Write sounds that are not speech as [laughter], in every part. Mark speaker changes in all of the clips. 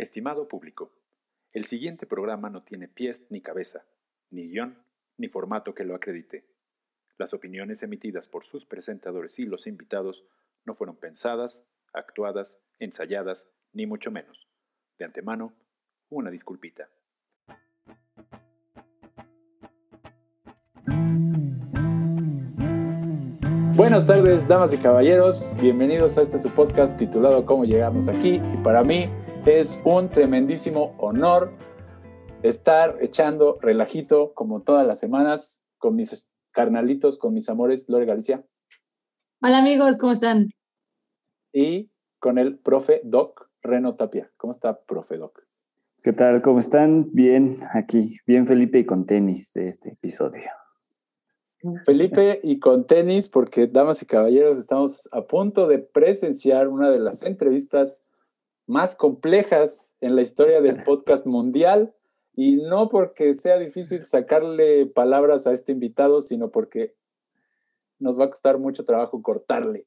Speaker 1: Estimado público, el siguiente programa no tiene pies ni cabeza, ni guion, ni formato que lo acredite. Las opiniones emitidas por sus presentadores y los invitados no fueron pensadas, actuadas, ensayadas, ni mucho menos. De antemano, una disculpita. Buenas tardes, damas y caballeros. Bienvenidos a este su podcast titulado Cómo llegamos aquí. Y para mí es un tremendísimo honor estar echando relajito como todas las semanas con mis carnalitos, con mis amores, Lore Galicia.
Speaker 2: Hola amigos, ¿cómo están?
Speaker 1: Y con el profe Doc Reno Tapia. ¿Cómo está, profe Doc?
Speaker 3: ¿Qué tal? ¿Cómo están? Bien, aquí, bien Felipe y con tenis de este episodio.
Speaker 1: Felipe y con tenis, porque damas y caballeros, estamos a punto de presenciar una de las entrevistas más complejas en la historia del [laughs] podcast mundial y no porque sea difícil sacarle palabras a este invitado, sino porque nos va a costar mucho trabajo cortarle.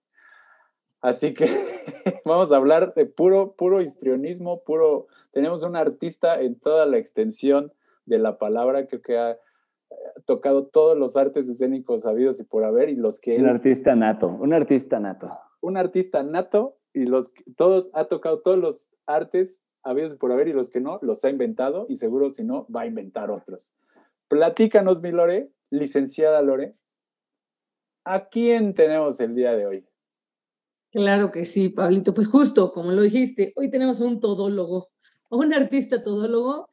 Speaker 1: Así que [laughs] vamos a hablar de puro, puro histrionismo, puro... Tenemos un artista en toda la extensión de la palabra, creo que ha tocado todos los artes escénicos sabidos y por haber y los que...
Speaker 3: Un artista nato, un artista nato.
Speaker 1: Un artista nato y los todos, ha tocado todos los artes habidos por haber y los que no, los ha inventado y seguro si no, va a inventar otros. Platícanos, mi Lore, licenciada Lore, ¿a quién tenemos el día de hoy?
Speaker 2: Claro que sí, Pablito. Pues justo, como lo dijiste, hoy tenemos un todólogo, un artista todólogo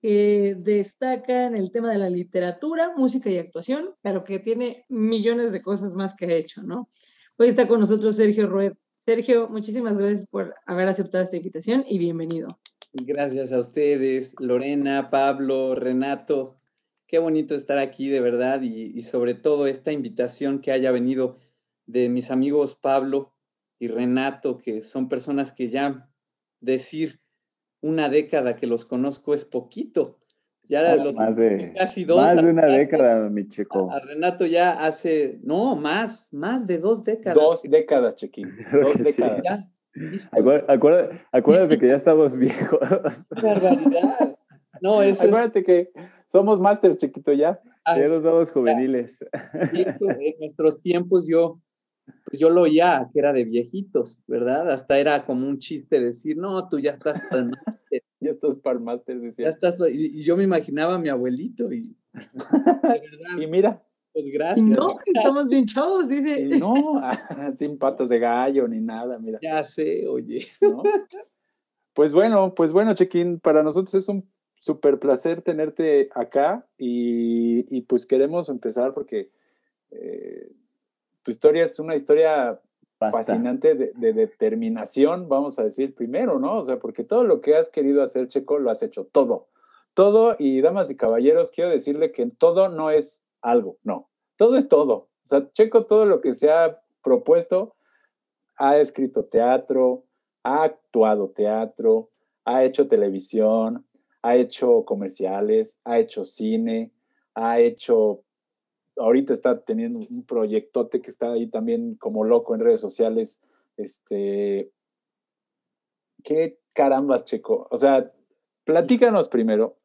Speaker 2: que destaca en el tema de la literatura, música y actuación, pero que tiene millones de cosas más que ha hecho, ¿no? Hoy está con nosotros Sergio Rued. Sergio, muchísimas gracias por haber aceptado esta invitación y bienvenido.
Speaker 4: Gracias a ustedes, Lorena, Pablo, Renato. Qué bonito estar aquí, de verdad, y, y sobre todo esta invitación que haya venido de mis amigos Pablo y Renato, que son personas que ya decir una década que los conozco es poquito. Ya los,
Speaker 3: más de, casi dos. Más de una década, mi chico.
Speaker 4: A Renato ya hace, no, más, más de dos décadas.
Speaker 1: Dos décadas, Chequín. [laughs] Dos décadas. Ya.
Speaker 3: Acuérdate, acuérdate, que ya estamos [laughs] viejos.
Speaker 4: Qué barbaridad. No, eso
Speaker 1: Acuérdate que somos másters, chiquito, ya.
Speaker 3: ya no somos juveniles.
Speaker 4: Y eso, en nuestros tiempos yo pues yo lo oía que era de viejitos, ¿verdad? Hasta era como un chiste decir, no, tú ya estás para el máster. [laughs]
Speaker 1: ya estás para el máster, decía.
Speaker 4: Ya estás, y, yo me imaginaba a mi abuelito y... [laughs]
Speaker 1: y mira.
Speaker 4: Pues gracias.
Speaker 2: No, estamos bien chavos, dice.
Speaker 1: no, [laughs] sin patas de gallo ni nada, mira.
Speaker 4: Ya sé, oye.
Speaker 1: Pues bueno, pues bueno, Chequín, para nosotros es un súper placer tenerte acá y, y, pues queremos empezar porque... Eh, tu historia es una historia fascinante de, determinación, vamos a decir primero, ¿no? O sea, porque todo lo que has querido hacer, Checo, lo has hecho todo. Todo, y damas y caballeros, quiero decirle que todo no es algo, no. Todo es todo. O sea, Checo, todo lo que se ha propuesto, ha escrito teatro, ha actuado teatro, ha hecho televisión, ha hecho comerciales, ha hecho cine, ha hecho ahorita está teniendo un proyectote que está ahí también como loco en redes sociales. Este, ¿qué carambas, Checo? O sea, platícanos primero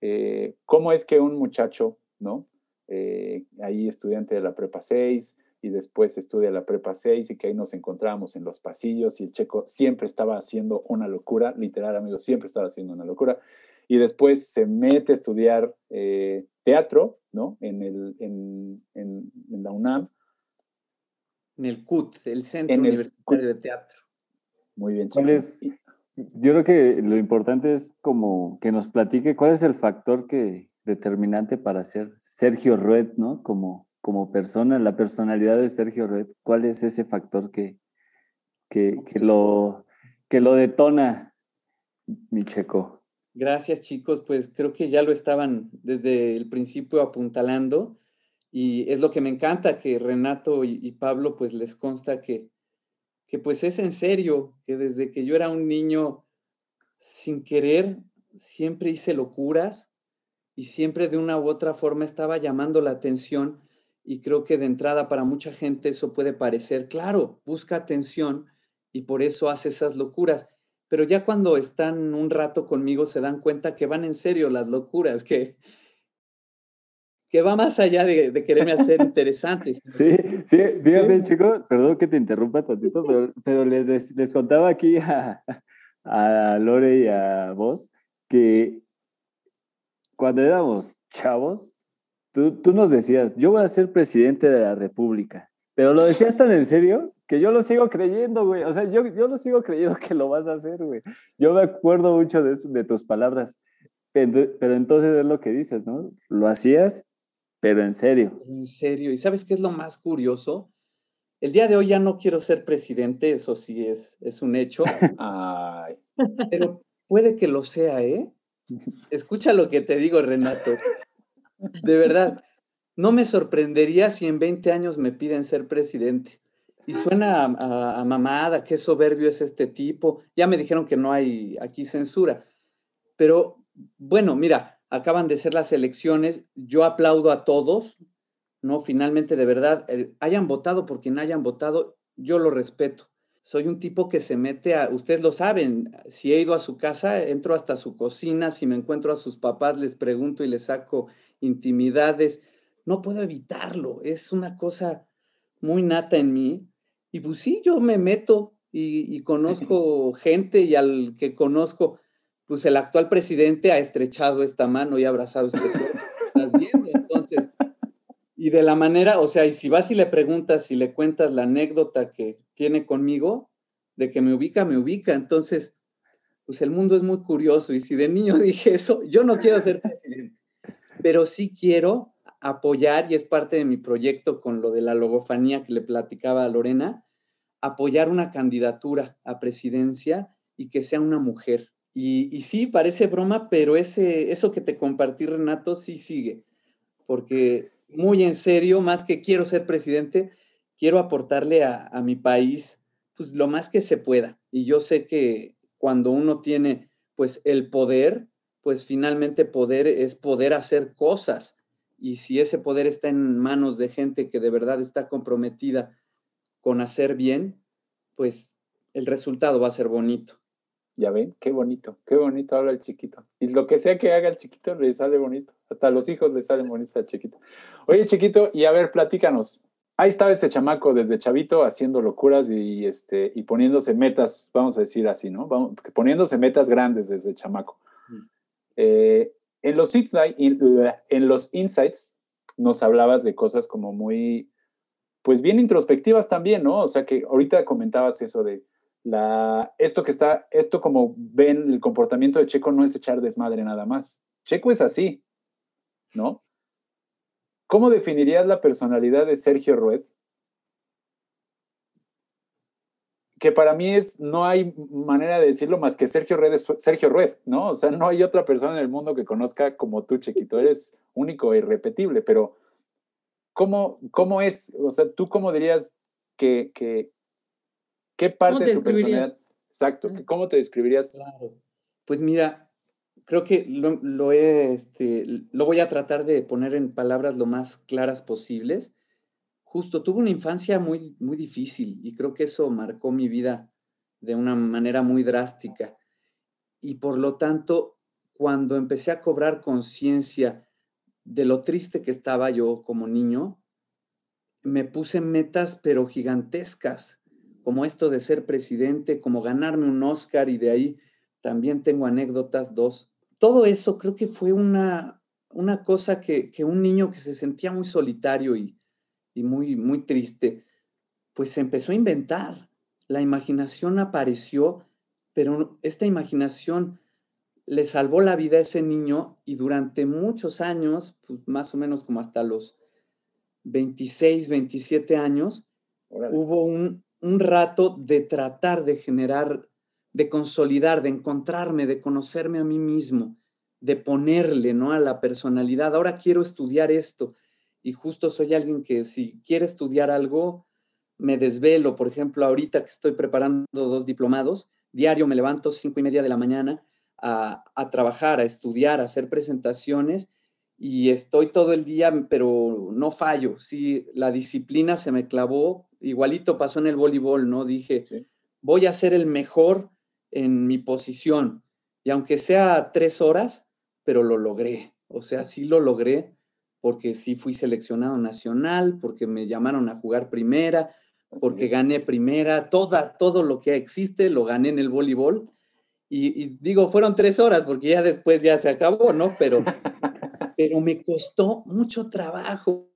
Speaker 1: eh, cómo es que un muchacho, ¿no? Eh, ahí estudiante de la prepa 6 y después estudia la prepa 6 y que ahí nos encontramos en los pasillos y el checo siempre estaba haciendo una locura, literal amigos, siempre estaba haciendo una locura y después se mete a estudiar eh, teatro, ¿no? En, el, en, en, la UNAM.
Speaker 4: En el CUT, el Centro Universitario de Teatro.
Speaker 1: Muy bien.
Speaker 3: ¿Cuál es, yo creo que lo importante es como que nos platique cuál es el factor que determinante para ser Sergio Rued, ¿no? Como, como persona, la personalidad de Sergio Rued, ¿cuál es ese factor que, que, que lo, que lo detona, mi checo?
Speaker 4: Gracias chicos, pues creo que ya lo estaban desde el principio apuntalando y es lo que me encanta que Renato y, Pablo pues les consta que, que pues es en serio, que desde que yo era un niño sin querer siempre hice locuras y siempre de una u otra forma estaba llamando la atención y creo que de entrada para mucha gente eso puede parecer, claro, busca atención y por eso hace esas locuras pero ya cuando están un rato conmigo se dan cuenta que van en serio las locuras, que, que va más allá de, quererme hacer [laughs] interesante.
Speaker 3: Sí, sí, fíjate, chico, perdón que te interrumpa tantito, pero, les, les, contaba aquí a, a Lore y a vos que cuando éramos chavos, tú, tú nos decías, yo voy a ser presidente de la República, pero lo decías tan en serio que yo lo sigo creyendo, güey. O sea, yo, yo lo sigo creyendo que lo vas a hacer, güey. Yo me acuerdo mucho de, de tus palabras. Pero, pero entonces es lo que dices, ¿no? Lo hacías, pero en serio.
Speaker 4: En serio. ¿Y sabes qué es lo más curioso? El día de hoy ya no quiero ser presidente, eso sí es, es un hecho. [laughs] Ay. Pero puede que lo sea, ¿eh? [laughs] Escucha lo que te digo, Renato. De verdad, no me sorprendería si en 20 años me piden ser presidente. Y suena a, mamada, qué soberbio es este tipo. Ya me dijeron que no hay aquí censura. Pero bueno, mira, acaban de ser las elecciones. Yo aplaudo a todos, ¿no? Finalmente, de verdad, hayan votado por quien hayan votado, yo lo respeto. Soy un tipo que se mete a, ustedes lo saben, si he ido a su casa, entro hasta su cocina, si me encuentro a sus papás, les pregunto y les saco intimidades. No puedo evitarlo, es una cosa muy nata en mí. Y pues sí, yo me meto y, [laughs] conozco gente y al que conozco, pues el actual presidente ha estrechado esta mano y ha abrazado este [laughs] cuerpo. ¿Estás viendo? Entonces, y de la manera, o sea, y si vas y le preguntas y le cuentas la anécdota que tiene conmigo, de que me ubica, me ubica. Entonces, pues el mundo es muy curioso y si de niño [laughs] dije eso, yo no quiero ser presidente, pero sí quiero apoyar, y es parte de mi proyecto con lo de la logofanía que le platicaba a Lorena, apoyar una candidatura a presidencia y que sea una mujer. Y, sí, parece broma, pero ese, eso que te compartí, Renato, sí sigue, porque muy en serio, más que quiero ser presidente, quiero aportarle a, a mi país pues lo más que se pueda. Y yo sé que cuando uno tiene pues el poder, pues finalmente poder es poder hacer cosas y si ese poder está en manos de gente que de verdad está comprometida con hacer bien, pues el resultado va a ser bonito.
Speaker 1: Ya ven, qué bonito, qué bonito habla el chiquito. Y lo que sea que haga el chiquito le sale bonito. Hasta los hijos le salen bonitos al chiquito. Oye, chiquito, y a ver, platícanos. Ahí estaba ese chamaco desde chavito haciendo locuras y, este, y poniéndose metas, vamos a decir así, ¿no? poniéndose metas grandes desde chamaco. Mm. Eh, en los, en los insights nos hablabas de cosas como muy, pues bien introspectivas también, ¿no? O sea que ahorita comentabas eso de la, esto que está, esto como ven el comportamiento de Checo no es echar desmadre nada más. Checo es así, ¿no? ¿Cómo definirías la personalidad de Sergio Rued? Que para mí es, no hay manera de decirlo más que Sergio Red es Sergio Red, ¿no? O sea, no hay otra persona en el mundo que conozca como tú, Chiquito. Eres único e irrepetible, pero ¿cómo, cómo es? O sea, ¿tú cómo dirías que, que qué parte de tu personalidad? Exacto, ¿cómo te describirías?
Speaker 4: Claro. Pues mira, creo que lo, lo, este, lo voy a tratar de poner en palabras lo más claras posibles justo tuve una infancia muy, muy difícil y creo que eso marcó mi vida de una manera muy drástica. Y por lo tanto, cuando empecé a cobrar conciencia de lo triste que estaba yo como niño, me puse metas pero gigantescas, como esto de ser presidente, como ganarme un Oscar y de ahí también tengo anécdotas, dos. Todo eso creo que fue una, una cosa que, que un niño que se sentía muy solitario y, y muy, muy triste, pues se empezó a inventar. La imaginación apareció, pero esta imaginación le salvó la vida a ese niño y durante muchos años, pues más o menos como hasta los 26, 27 años, hubo un, un rato de tratar de generar, de consolidar, de encontrarme, de conocerme a mí mismo, de ponerle ¿no? a la personalidad. Ahora quiero estudiar esto, y justo soy alguien que si quiere estudiar algo, me desvelo. Por ejemplo, ahorita que estoy preparando dos diplomados, diario me levanto cinco y media de la mañana a, trabajar, a estudiar, a hacer presentaciones y estoy todo el día, pero no fallo. Sí, la disciplina se me clavó. Igualito pasó en el voleibol, ¿no? Dije, voy a ser el mejor en mi posición. Y aunque sea tres horas, pero lo logré. O sea, sí lo logré porque sí fui seleccionado nacional, porque me llamaron a jugar primera, porque gané primera, toda, todo lo que existe lo gané en el voleibol. Y, digo, fueron tres horas porque ya después ya se acabó, ¿no? Pero, [laughs] pero me costó mucho trabajo.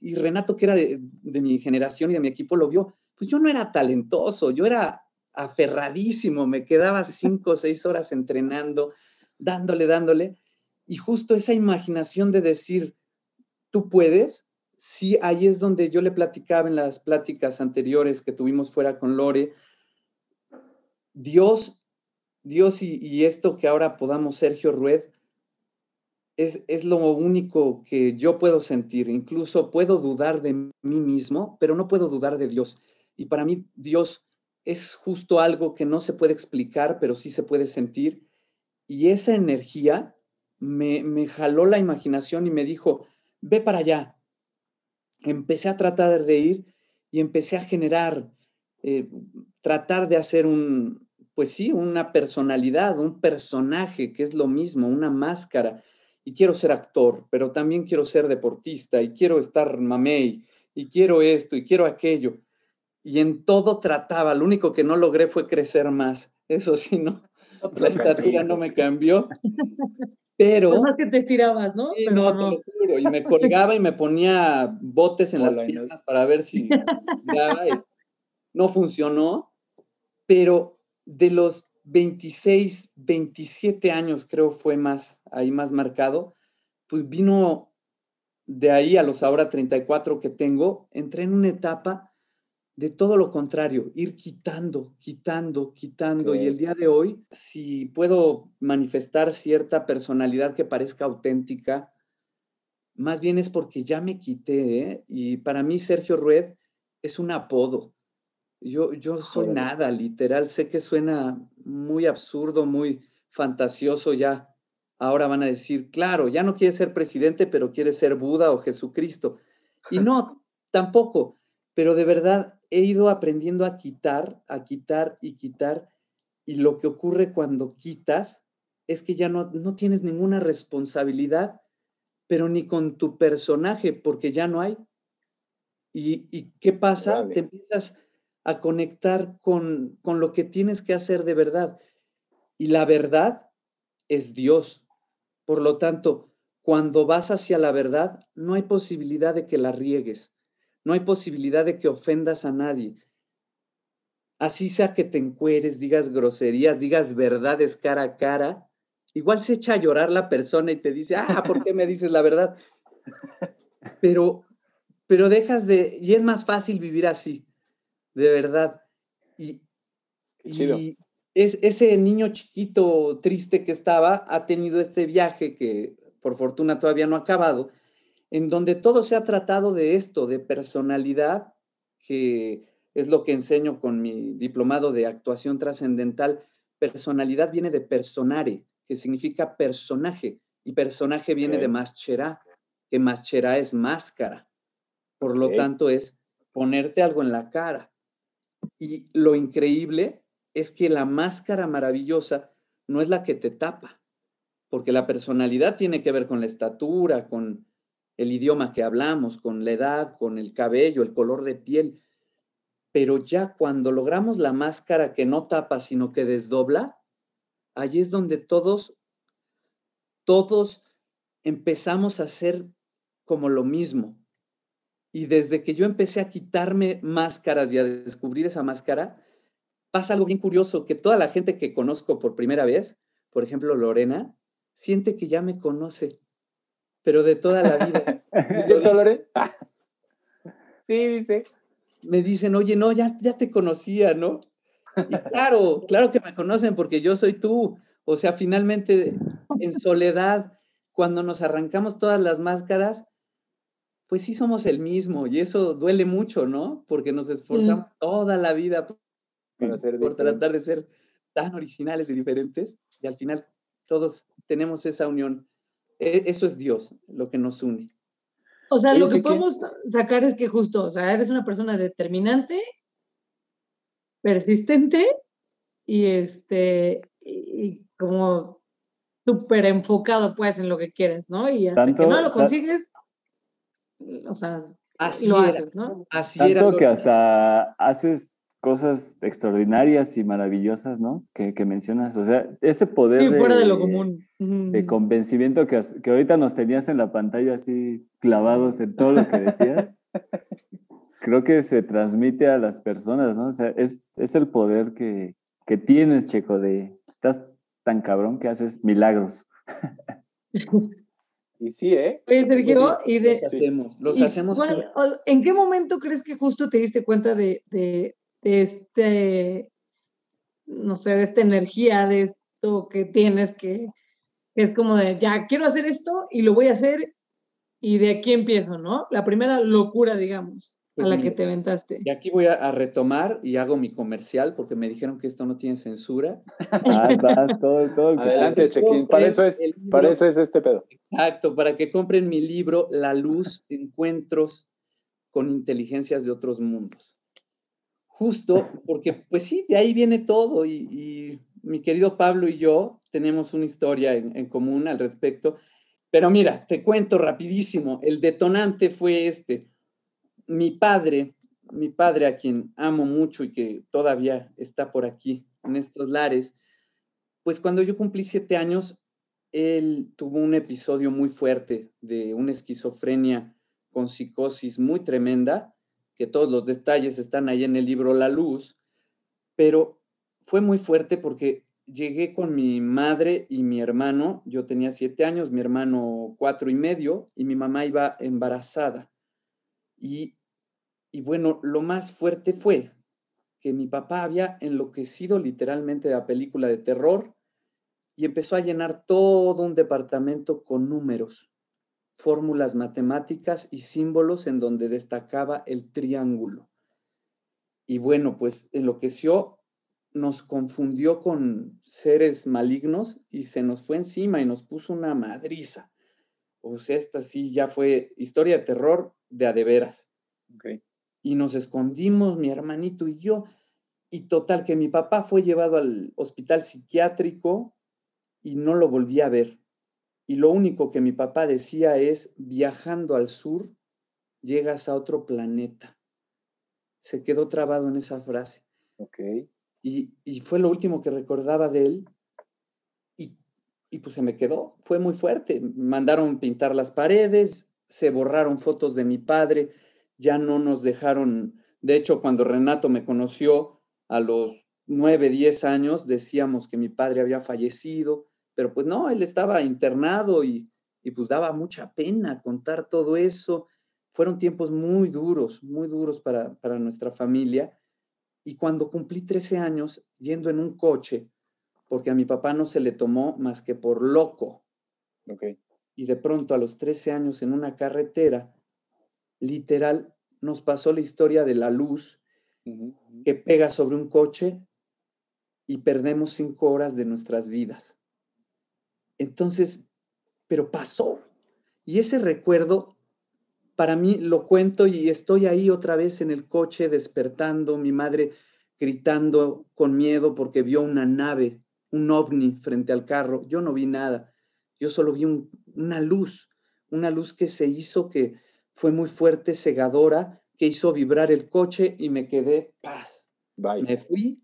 Speaker 4: Y Renato, que era de, de mi generación y de mi equipo, lo vio. Pues yo no era talentoso, yo era aferradísimo, me quedaba cinco o seis horas entrenando, dándole, dándole. Y justo esa imaginación de decir, tú puedes, sí, ahí es donde yo le platicaba en las pláticas anteriores que tuvimos fuera con Lore. Dios, Dios y, esto que ahora podamos Sergio Rued, es, es, lo único que yo puedo sentir. Incluso puedo dudar de mí mismo, pero no puedo dudar de Dios. Y para mí Dios es justo algo que no se puede explicar, pero sí se puede sentir. Y esa energía me, me jaló la imaginación y me dijo, ve para allá. Empecé a tratar de ir y empecé a generar, eh, tratar de hacer un, pues sí, una personalidad, un personaje, que es lo mismo, una máscara. Y quiero ser actor, pero también quiero ser deportista y quiero estar mamey y quiero esto y quiero aquello. Y en todo trataba, lo único que no logré fue crecer más. Eso sí, no, la estatura no me cambió. Pero.
Speaker 2: más que te tirabas, ¿no?
Speaker 4: no, te lo juro. Y me colgaba y me ponía botes en las piernas para ver si. no funcionó. Pero de los 26, 27 años, creo fue más, ahí más marcado, pues vino de ahí a los ahora 34 que tengo, entré en una etapa de todo lo contrario, ir quitando, quitando, quitando. Y el día de hoy, si puedo manifestar cierta personalidad que parezca auténtica, más bien es porque ya me quité. ¿eh? Y para mí Sergio Rued es un apodo. Yo, yo soy nada, literal. Sé que suena muy absurdo, muy fantasioso ya. Ahora van a decir, claro, ya no quiere ser presidente, pero quiere ser Buda o Jesucristo. Y [laughs] no, tampoco. Pero de verdad, he ido aprendiendo a quitar, a quitar y quitar. Y lo que ocurre cuando quitas es que ya no, no tienes ninguna responsabilidad, pero ni con tu personaje, porque ya no hay. ¿Y, qué pasa? Te empiezas a conectar con, con lo que tienes que hacer de verdad. Y la verdad es Dios. Por lo tanto, cuando vas hacia la verdad, no hay posibilidad de que la riegues. No hay posibilidad de que ofendas a nadie. Así sea que te encueres, digas groserías, digas verdades cara a cara, igual se echa a llorar la persona y te dice, ah, ¿por qué me dices la verdad? Pero, pero dejas de, y es más fácil vivir así, de verdad. Y, y es, ese niño chiquito triste que estaba ha tenido este viaje que por fortuna todavía no ha acabado, en donde todo se ha tratado de esto, de personalidad, que es lo que enseño con mi diplomado de actuación trascendental. Personalidad viene de personare, que significa personaje, y personaje viene de maschera, que maschera es máscara. Por lo tanto, es ponerte algo en la cara. Y lo increíble es que la máscara maravillosa no es la que te tapa, porque la personalidad tiene que ver con la estatura, con el idioma que hablamos, con la edad, con el cabello, el color de piel. Pero ya cuando logramos la máscara que no tapa, sino que desdobla, allí es donde todos, todos empezamos a hacer como lo mismo. Y desde que yo empecé a quitarme máscaras y a descubrir esa máscara, pasa algo bien curioso, que toda la gente que conozco por primera vez, por ejemplo Lorena, siente que ya me conoce pero de toda la vida. [laughs] [laughs]
Speaker 1: ¿Sí, dice.
Speaker 4: Me dicen, oye, no, ya, ya te conocía, ¿no? Y claro, [laughs] claro que me conocen porque yo soy tú. O sea, finalmente, en soledad, cuando nos arrancamos todas las máscaras, pues sí somos el mismo y eso duele mucho, ¿no? Porque nos esforzamos toda la vida por, por tratar de ser tan originales y diferentes y al final todos tenemos esa unión eso es Dios, lo que nos une.
Speaker 2: O sea, lo que podemos sacar es que justo, o sea, eres una persona determinante, persistente y este, y, como súper enfocado pues en lo que quieres, ¿no? Y hasta que no lo consigues, o sea,
Speaker 4: Así
Speaker 2: lo
Speaker 4: era,
Speaker 2: haces, ¿no?
Speaker 4: Así
Speaker 3: Tanto
Speaker 4: era.
Speaker 3: que hasta haces cosas extraordinarias y maravillosas, ¿no? Que, que mencionas. O sea, ese poder
Speaker 2: Sí,
Speaker 3: de,
Speaker 2: fuera de lo común.
Speaker 3: de convencimiento que, ahorita nos tenías en la pantalla así clavados en todo lo que decías, [laughs] creo que se transmite a las personas, ¿no? O sea, es, es el poder que, que tienes, Checo, de estás tan cabrón que haces milagros.
Speaker 1: Y sí, ¿eh?
Speaker 2: Oye, Sergio, y de,
Speaker 4: Los hacemos, los
Speaker 2: ¿Y
Speaker 4: hacemos.
Speaker 2: ¿En qué momento crees que justo te diste cuenta de, de- de este, no sé, de esta energía, de esto que tienes, que, que es como de, ya, quiero hacer esto y lo voy a hacer y de aquí empiezo, ¿no? La primera locura, digamos,
Speaker 4: Pues
Speaker 2: a la que te aventaste.
Speaker 4: Y aquí voy a, a retomar y hago mi comercial porque me dijeron que esto no tiene censura.
Speaker 3: Vas, vas, todo, todo el
Speaker 1: Adelante, Chequín. Para eso es, para eso es este pedo.
Speaker 4: Exacto, para que compren mi libro La Luz, Encuentros con Inteligencias de otros mundos. Justo porque, pues sí, de ahí viene todo y, mi querido Pablo y yo tenemos una historia en, en común al respecto. Pero mira, te cuento rapidísimo, el detonante fue este. Mi padre, mi padre a quien amo mucho y que todavía está por aquí en estos lares, pues cuando yo cumplí siete años, él tuvo un episodio muy fuerte de una esquizofrenia con psicosis muy tremenda, todos los detalles están ahí en el libro La Luz, pero fue muy fuerte porque llegué con mi madre y mi hermano, yo tenía siete años, mi hermano cuatro y medio, y mi mamá iba embarazada. Y, y bueno, lo más fuerte fue que mi papá había enloquecido literalmente de la película de terror y empezó a llenar todo un departamento con números, fórmulas matemáticas y símbolos en donde destacaba el triángulo. Y bueno, pues enloqueció, nos confundió con seres malignos y se nos fue encima y nos puso una madriza. O sea, esta sí ya fue historia de terror de a de veras. Y nos escondimos, mi hermanito y yo. Y total, que mi papá fue llevado al hospital psiquiátrico y no lo volví a ver. Y lo único que mi papá decía es, viajando al sur, llegas a otro planeta. Se quedó trabado en esa frase. Y, y fue lo último que recordaba de él. Y, y pues se me quedó. Fue muy fuerte. Mandaron pintar las paredes, se borraron fotos de mi padre, ya no nos dejaron. De hecho, cuando Renato me conoció a los nueve, diez años, decíamos que mi padre había fallecido, pero pues no, él estaba internado y, y pues daba mucha pena contar todo eso. Fueron tiempos muy duros, muy duros para, para nuestra familia. Y cuando cumplí 13 años, yendo en un coche, porque a mi papá no se le tomó más que por loco, y de pronto a los 13 años en una carretera, literal, nos pasó la historia de la luz que pega sobre un coche y perdemos cinco horas de nuestras vidas. Entonces, pero pasó. Y ese recuerdo, para mí lo cuento y estoy ahí otra vez en el coche despertando, mi madre gritando con miedo porque vio una nave, un ovni frente al carro. Yo no vi nada, yo solo vi un- una luz, una luz que se hizo que fue muy fuerte, cegadora, que hizo vibrar el coche y me quedé paz.
Speaker 1: Bye.
Speaker 4: Me fui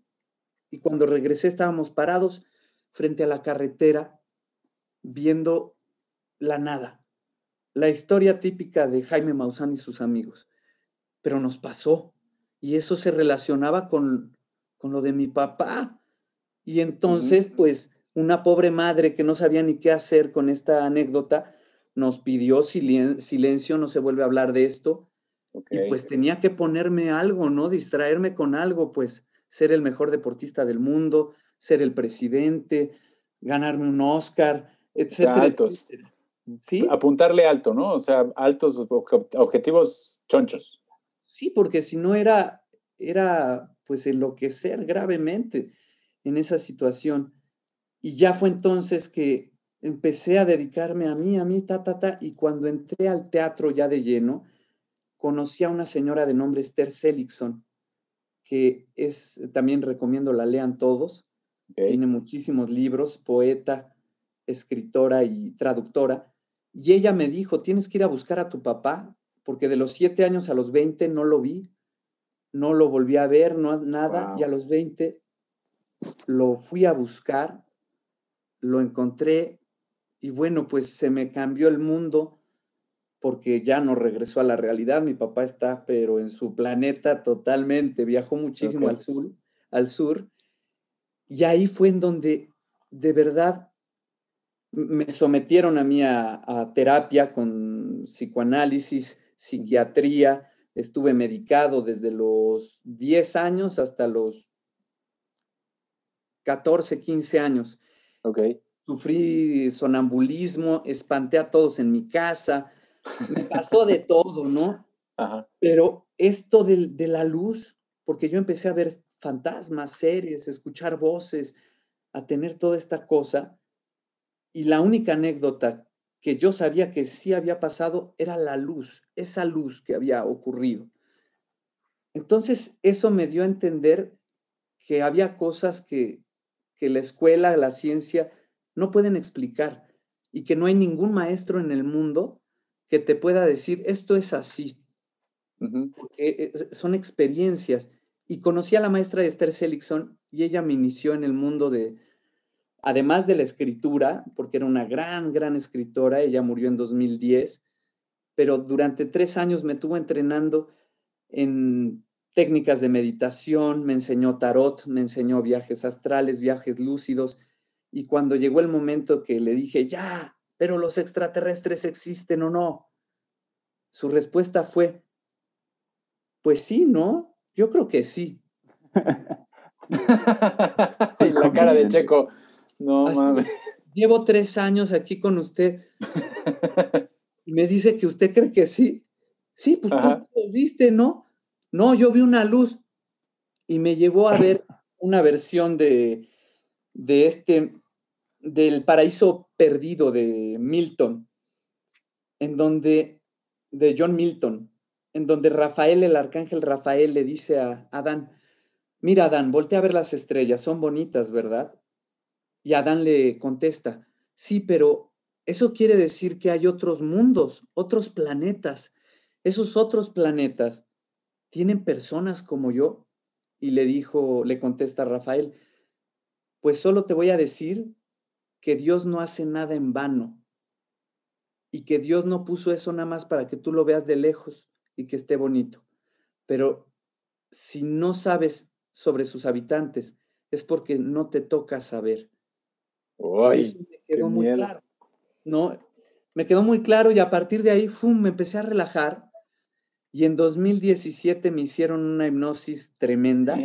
Speaker 4: y cuando regresé estábamos parados frente a la carretera viendo la nada. La historia típica de Jaime Maussan y sus amigos. Pero nos pasó y eso se relacionaba con, con lo de mi papá. Y entonces, pues, una pobre madre que no sabía ni qué hacer con esta anécdota, nos pidió silen- silencio, no se vuelve a hablar de esto. Y pues tenía que ponerme algo, ¿no? Distraerme con algo, pues ser el mejor deportista del mundo, ser el presidente, ganarme un Oscar, etcétera.
Speaker 1: altos.
Speaker 4: etcétera. ¿Sí?
Speaker 1: Apuntarle alto, ¿no? O sea, altos obje- objetivos chonchos.
Speaker 4: Sí, porque si no era, era pues enloquecer gravemente en esa situación. Y ya fue entonces que empecé a dedicarme a mí, a mí, ta, ta, ta, y cuando entré al teatro ya de lleno, conocí a una señora de nombre Esther Seligson, que es, también recomiendo la lean todos, tiene muchísimos libros, poeta, escritora y traductora. Y ella me dijo, tienes que ir a buscar a tu papá, porque de los siete años a los 20 no lo vi, no lo volví a ver, no nada, y a los 20 lo fui a buscar, lo encontré, y bueno, pues se me cambió el mundo porque ya no regresó a la realidad. Mi papá está, pero en su planeta totalmente, viajó muchísimo al sur, al sur, y ahí fue en donde de verdad me sometieron a mí a, terapia con psicoanálisis, psiquiatría, estuve medicado desde los 10 años hasta los 14, 15 años.
Speaker 1: Ok.
Speaker 4: Sufrí sonambulismo, espanté a todos en mi casa, me pasó de todo, ¿no? Pero esto de, de la luz, porque yo empecé a ver fantasmas, series, escuchar voces, a tener toda esta cosa, y la única anécdota que yo sabía que sí había pasado era la luz, esa luz que había ocurrido. Entonces, eso me dio a entender que había cosas que, que la escuela, la ciencia, no pueden explicar y que no hay ningún maestro en el mundo que te pueda decir, esto es así. Porque eh, son experiencias. Y conocí a la maestra Esther Seligson y ella me inició en el mundo de, además de la escritura, porque era una gran, gran escritora, ella murió en 2010, pero durante tres años me tuvo entrenando en técnicas de meditación, me enseñó tarot, me enseñó viajes astrales, viajes lúcidos, y cuando llegó el momento que le dije, ya, pero los extraterrestres existen o no, su respuesta fue, pues sí, ¿no? Yo creo que sí. [laughs]
Speaker 1: y la cara de Checo. No mames.
Speaker 4: Llevo tres años aquí con usted. [laughs] y me dice que usted cree que sí. Sí, pues tú lo viste, ¿no? No, yo vi una luz. Y me llevó a ver [laughs] una versión de, de este, del paraíso perdido de Milton, en donde, de John Milton, en donde Rafael, el arcángel Rafael, le dice a Adán, mira Adán, voltea a ver las estrellas, son bonitas, ¿verdad? Y Adán le contesta, sí, pero eso quiere decir que hay otros mundos, otros planetas. Esos otros planetas tienen personas como yo. Y le dijo, le contesta Rafael, pues solo te voy a decir que Dios no hace nada en vano y que Dios no puso eso nada más para que tú lo veas de lejos y que esté bonito. Pero si no sabes sobre sus habitantes, es porque no te toca saber me quedó muy claro. ¿no? Me quedó muy claro y a partir de ahí ¡fum! me empecé a relajar y en 2017 me hicieron una hipnosis tremenda.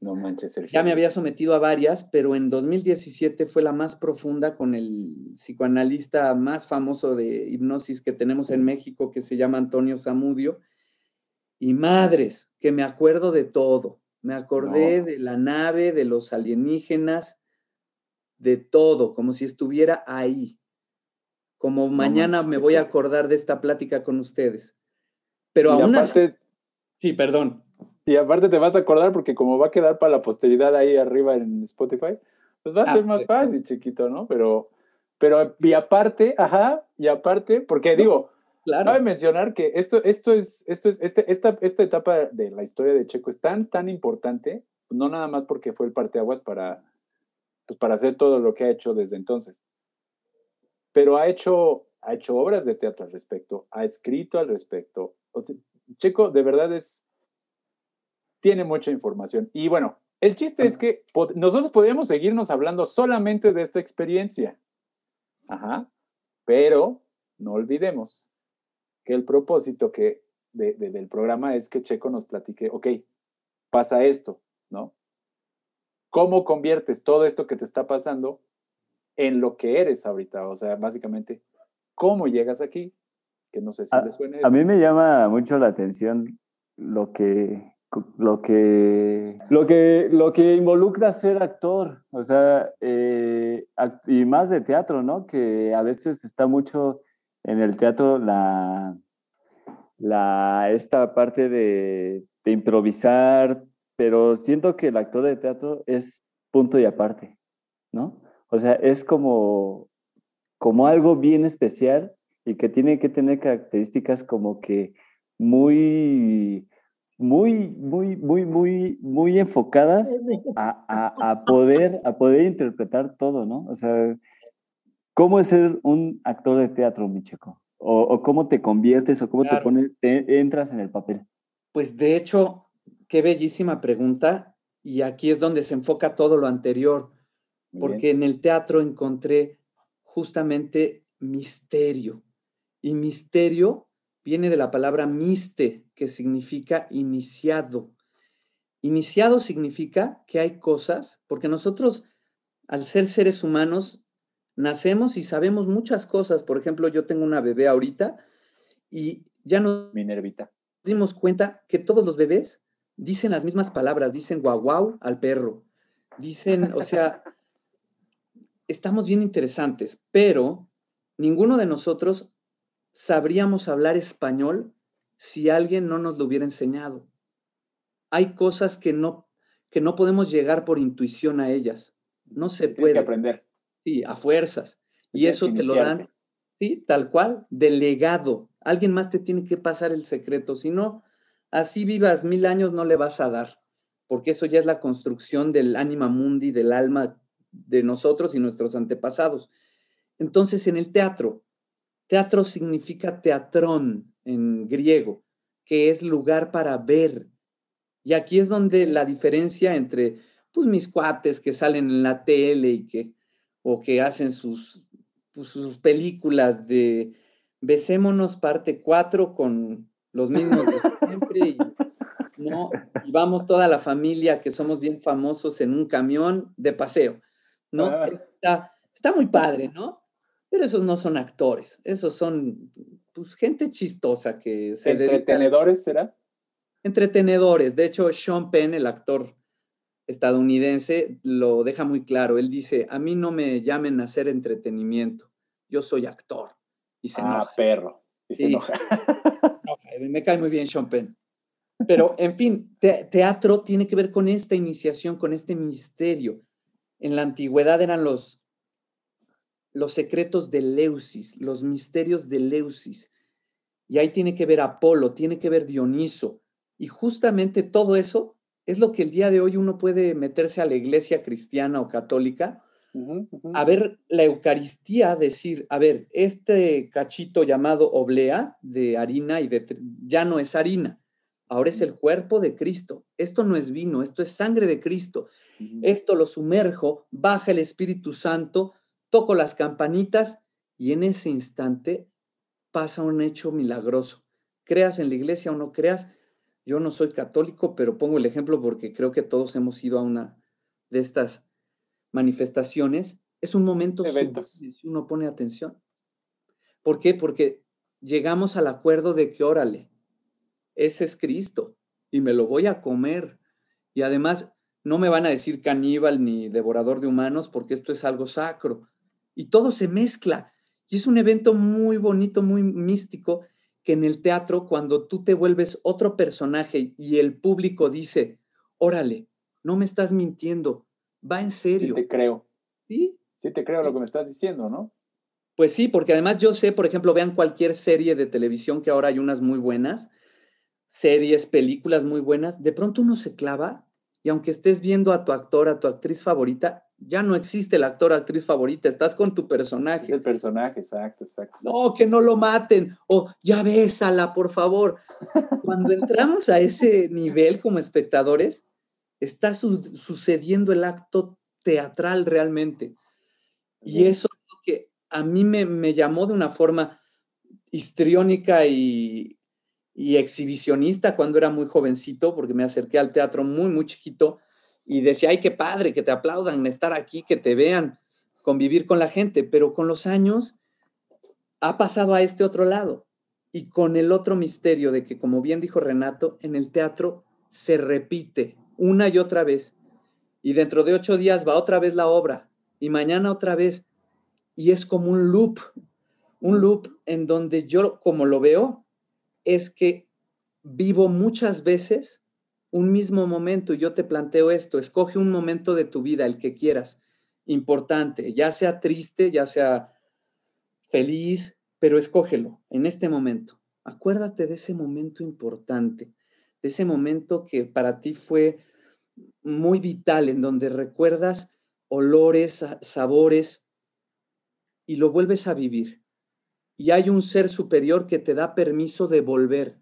Speaker 1: no manches,
Speaker 4: Ya me había sometido a varias, pero en 2017 fue la más profunda con el psicoanalista más famoso de hipnosis que tenemos en México, que se llama Antonio Zamudio. Y madres, que me acuerdo de todo. Me acordé de la nave, de los alienígenas, de todo, como si estuviera ahí. Como mañana me voy a acordar de esta plática con ustedes. Pero aún así... Sí, perdón.
Speaker 1: Y aparte te vas a acordar porque como va a quedar para la posteridad ahí arriba en Spotify, pues va a ah, ser más fácil, chiquito, ¿no? Pero, pero, y aparte, ajá, y aparte, porque digo, claro. cabe mencionar que esto, esto es, esto es, este, esta, esta etapa de la historia de Checo es tan, tan importante, no nada más porque fue el parteaguas para, pues para hacer todo lo que ha hecho desde entonces. Pero ha hecho, ha hecho obras de teatro al respecto, ha escrito al respecto. Checo, de verdad es, tiene mucha información. Y bueno, el chiste es que nosotros podríamos seguirnos hablando solamente de esta experiencia. Ajá. Pero no olvidemos que el propósito que del programa es que Checo nos platique, ok, pasa esto, ¿no? ¿Cómo conviertes todo esto que te está pasando en lo que eres ahorita? O sea, básicamente, ¿cómo llegas aquí? Que no sé si les suene
Speaker 3: A mí me llama mucho la atención lo que, lo que, lo que, lo que involucra ser actor, o sea, eh, y más de teatro, ¿no? Que a veces está mucho en el teatro la, la, esta parte de, de improvisar, pero siento que el actor de teatro es punto y aparte. ¿no? O sea, es como, como algo bien especial y que tiene que tener características como que muy, muy, muy, muy, muy, muy enfocadas a, poder, a poder interpretar todo, ¿no? O sea, ¿cómo es ser un actor de teatro, Micheco? O, cómo te conviertes o cómo te pones, entras en el papel.
Speaker 4: Pues de hecho, qué bellísima pregunta. Y aquí es donde se enfoca todo lo anterior, porque en el teatro encontré justamente misterio. Y misterio viene de la palabra miste, que significa iniciado. Iniciado significa que hay cosas, porque nosotros, al ser seres humanos, nacemos y sabemos muchas cosas. Por ejemplo, yo tengo una bebé ahorita y ya nos dimos cuenta que todos los bebés dicen las mismas palabras, dicen guau guau al perro, dicen, o sea, [laughs] estamos bien interesantes, pero ninguno de nosotros sabríamos hablar español si alguien no nos lo hubiera enseñado. Hay cosas que no, que no podemos llegar por intuición a ellas. No se puede.
Speaker 1: Que aprender.
Speaker 4: Sí, a fuerzas. Y eso te lo dan, sí, tal cual, delegado. Alguien más te tiene que pasar el secreto. Si no, así vivas mil años no le vas a dar, porque eso ya es la construcción del ánima mundi, del alma de nosotros y nuestros antepasados. Entonces, en el teatro, Teatro significa teatrón en griego, que es lugar para ver. Y aquí es donde la diferencia entre pues, mis cuates que salen en la tele y que, o que hacen sus, pues, sus películas de Besémonos parte 4 con los mismos [laughs] siempre y, ¿no? y vamos toda la familia que somos bien famosos en un camión de paseo. ¿no? Ah. Está, está muy padre, ¿no? Pero esos no son actores, esos son pues, gente chistosa que
Speaker 1: se ¿Entretenedores será?
Speaker 4: Entretenedores. De hecho, Sean Penn, el actor estadounidense, lo deja muy claro. Él dice, a mí no me llamen a hacer entretenimiento, yo soy actor.
Speaker 1: Y se ah, perro. Y se enoja.
Speaker 4: Me cae muy bien Sean. Pero, en fin, teatro tiene que ver con esta iniciación, con este misterio. En la antigüedad eran los los secretos de Leusis, los misterios de Leusis. Y ahí tiene que ver Apolo, tiene que ver Dioniso. Y justamente todo eso es lo que el día de hoy uno puede meterse a la iglesia cristiana o católica, a ver la Eucaristía, decir, a ver, este cachito llamado oblea de harina y de ya no es harina, ahora es el cuerpo de Cristo. Esto no es vino, esto es sangre de Cristo. Esto lo sumerjo, baja el Espíritu Santo, toco las campanitas y en ese instante pasa un hecho milagroso. Creas en la iglesia o no creas, yo no soy católico, pero pongo el ejemplo porque creo que todos hemos ido a una de estas manifestaciones. Es un momento si uno pone atención. ¿Por qué? Porque llegamos al acuerdo de que, órale, ese es Cristo y me lo voy a comer. Y además, no me van a decir caníbal ni devorador de humanos porque esto es algo sacro y todo se mezcla. Y es un evento muy bonito, muy místico, que en el teatro, cuando tú te vuelves otro personaje y el público dice, órale, no me estás mintiendo, va en serio.
Speaker 1: Sí te creo. ¿Sí? Sí te creo lo que me estás diciendo, ¿no?
Speaker 4: Pues sí, porque además yo sé, por ejemplo, vean cualquier serie de televisión, que ahora hay unas muy buenas, series, películas muy buenas, de pronto uno se clava y aunque estés viendo a tu actor, a tu actriz favorita, ya no existe el actor, actriz favorita, estás con tu personaje.
Speaker 1: Es el personaje, exacto, exacto.
Speaker 4: No, que no lo maten, o ya bésala, por favor. [laughs] Cuando entramos a ese nivel como espectadores, está sucediendo el acto teatral realmente. Y eso es lo que a mí me, me llamó de una forma histriónica y, y exhibicionista cuando era muy jovencito, porque me acerqué al teatro muy, muy chiquito y decía, ay, qué padre, que te aplaudan, estar aquí, que te vean, convivir con la gente, pero con los años ha pasado a este otro lado y con el otro misterio de que, como bien dijo Renato, en el teatro se repite una y otra vez. Y dentro de ocho días va otra vez la obra y mañana otra vez. Y es como un loop, un loop en donde yo, como lo veo, es que vivo muchas veces un mismo momento y yo te planteo esto, escoge un momento de tu vida, el que quieras, importante, ya sea triste, ya sea feliz, pero escógelo en este momento. Acuérdate de ese momento importante, de ese momento que para ti fue muy vital, en donde recuerdas olores, sabores y lo vuelves a vivir. Y hay un ser superior que te da permiso de volver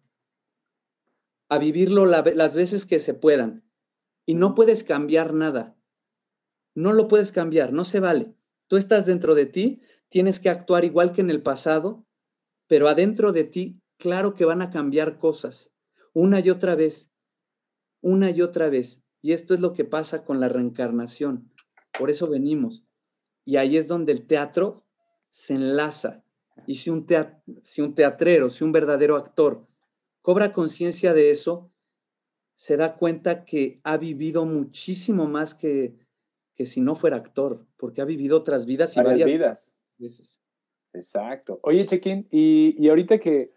Speaker 4: a vivirlo las veces que se puedan. Y no puedes cambiar nada. No lo puedes cambiar, no se vale. Tú estás dentro de ti, tienes que actuar igual que en el pasado, pero adentro de ti, claro que van a cambiar cosas, una y otra vez, una y otra vez. Y esto es lo que pasa con la reencarnación. Por eso venimos. Y ahí es donde el teatro se enlaza. Y si un, si un teatrero, si un verdadero actor cobra conciencia de eso, se da cuenta que ha vivido muchísimo más que, que si no fuera actor, porque ha vivido otras vidas y varias
Speaker 1: vidas. Veces. Exacto. Oye, Chequín, y, y, ahorita, que,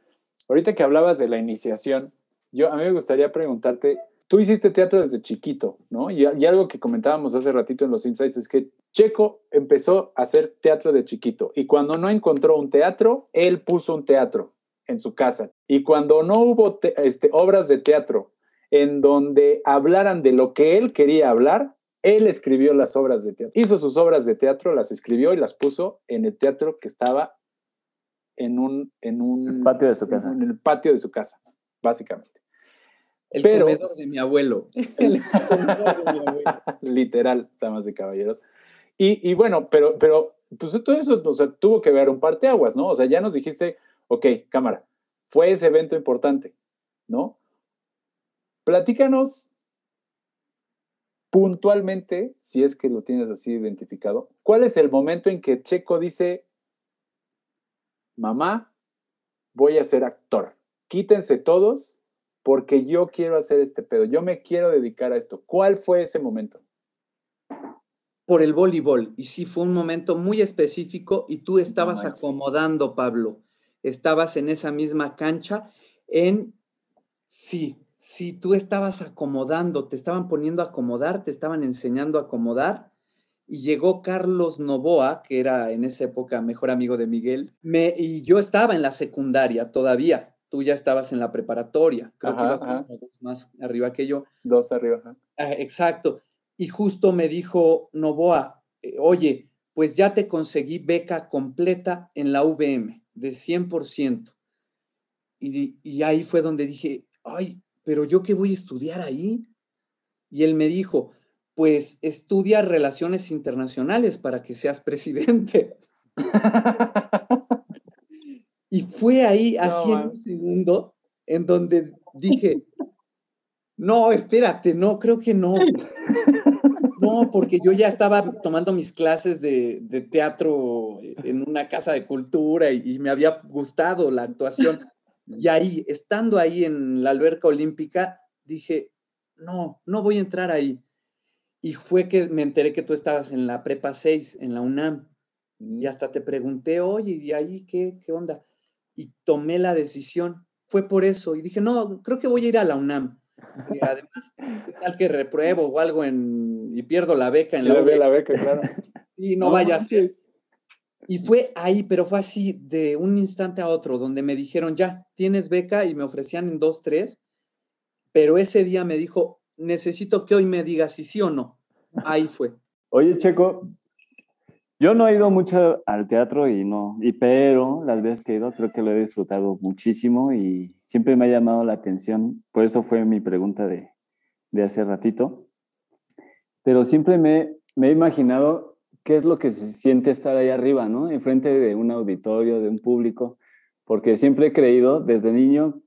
Speaker 1: ahorita que hablabas de la iniciación, yo a mí me gustaría preguntarte, tú hiciste teatro desde chiquito, ¿no? Y, y, algo que comentábamos hace ratito en los insights es que Checo empezó a hacer teatro de chiquito y cuando no encontró un teatro, él puso un teatro en su casa. Y cuando no hubo este, obras de teatro en donde hablaran de lo que él quería hablar, él escribió las obras de teatro. Hizo sus obras de teatro, las escribió y las puso en el teatro que estaba en un... En un
Speaker 3: patio de su casa.
Speaker 1: En el patio de su casa, básicamente.
Speaker 4: El comedor de mi abuelo. [laughs] El comedor
Speaker 1: de mi abuelo. Literal, damas de caballeros. Y, y, bueno, pero, pero pues todo eso o sea, tuvo que ver un parteaguas, ¿no? O sea, ya nos dijiste, ok, cámara, fue ese evento importante, ¿no? Platícanos puntualmente, si es que lo tienes así identificado, ¿cuál es el momento en que Checo dice, mamá, voy a ser actor? Quítense todos porque yo quiero hacer este pedo, yo me quiero dedicar a esto. ¿Cuál fue ese momento?
Speaker 4: Por el voleibol, y sí fue un momento muy específico y tú estabas acomodando, Pablo estabas en esa misma cancha en, sí, sí, tú estabas acomodando, te estaban poniendo a acomodar, te estaban enseñando a acomodar. Y llegó Carlos Novoa, que era en esa época mejor amigo de Miguel, me, y yo estaba en la secundaria todavía, tú ya estabas en la preparatoria, creo que ibas dos más arriba que yo.
Speaker 1: Dos arriba.
Speaker 4: Ah, exacto. Y justo me dijo Novoa, eh, oye, pues ya te conseguí beca completa en la VM de 100%. Y, y ahí fue donde dije, ay, pero yo qué voy a estudiar ahí? Y él me dijo, pues estudia relaciones internacionales para que seas presidente. [laughs] y fue ahí, así en un segundo, en donde dije, [laughs] no, espérate, no, creo que no. [laughs] No, porque yo ya estaba tomando mis clases de, teatro en una casa de cultura y, me había gustado la actuación. [laughs] Y ahí, estando ahí en la alberca olímpica, dije, no, no voy a entrar ahí. Y fue que me enteré que tú estabas en la prepa 6, en la UNAM. Y hasta te pregunté, oye, ¿y ahí qué, qué onda? Y tomé la decisión. Fue por eso. Y dije, no, creo que voy a ir a la UNAM. Y además, tal que repruebo o algo en, y pierdo la beca en
Speaker 1: la, la beca, claro. [laughs]
Speaker 4: Y no, vayas. Y fue ahí, pero fue así de un instante a otro, donde me dijeron, ya, tienes beca y me ofrecían en dos, tres, pero ese día me dijo, necesito que hoy me digas si sí o no. Ahí fue.
Speaker 3: Oye, Checo, yo no he ido mucho al teatro y no, y pero las veces que he ido creo que lo he disfrutado muchísimo y siempre me ha llamado la atención, por eso fue mi pregunta de, de hace ratito. Pero siempre me, me, he imaginado qué es lo que se siente estar ahí arriba, ¿no? Enfrente de un auditorio, de un público, porque siempre he creído, desde niño,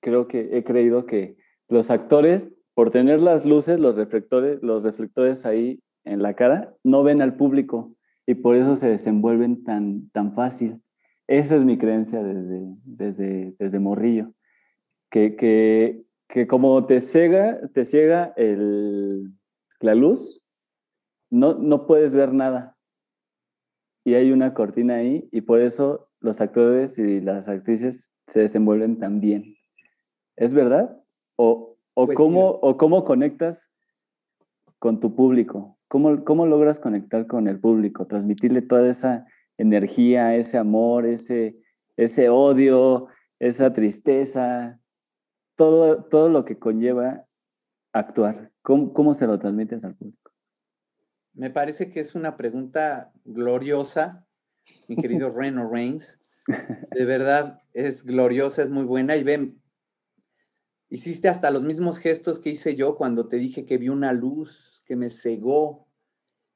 Speaker 3: creo que he creído que los actores, por tener las luces, los reflectores, los reflectores ahí en la cara, no ven al público y por eso se desenvuelven tan, tan fácil. Esa es mi creencia desde, desde, desde morrillo, que, que, que como te ciega, te ciega el, la luz, no, no puedes ver nada. Y hay una cortina ahí y por eso los actores y las actrices se desenvuelven tan bien. ¿Es verdad? ¿O, o, pues cómo, ¿O cómo conectas con tu público? ¿Cómo, ¿Cómo logras conectar con el público, transmitirle toda esa energía, ese amor, ese, ese odio, esa tristeza, todo, todo lo que conlleva actuar? ¿Cómo, ¿Cómo se lo transmites al público?
Speaker 4: Me parece que es una pregunta gloriosa, mi querido [laughs] Reno Reigns. De verdad, es gloriosa, es muy buena. Y ven, hiciste hasta los mismos gestos que hice yo cuando te dije que vi una luz que me cegó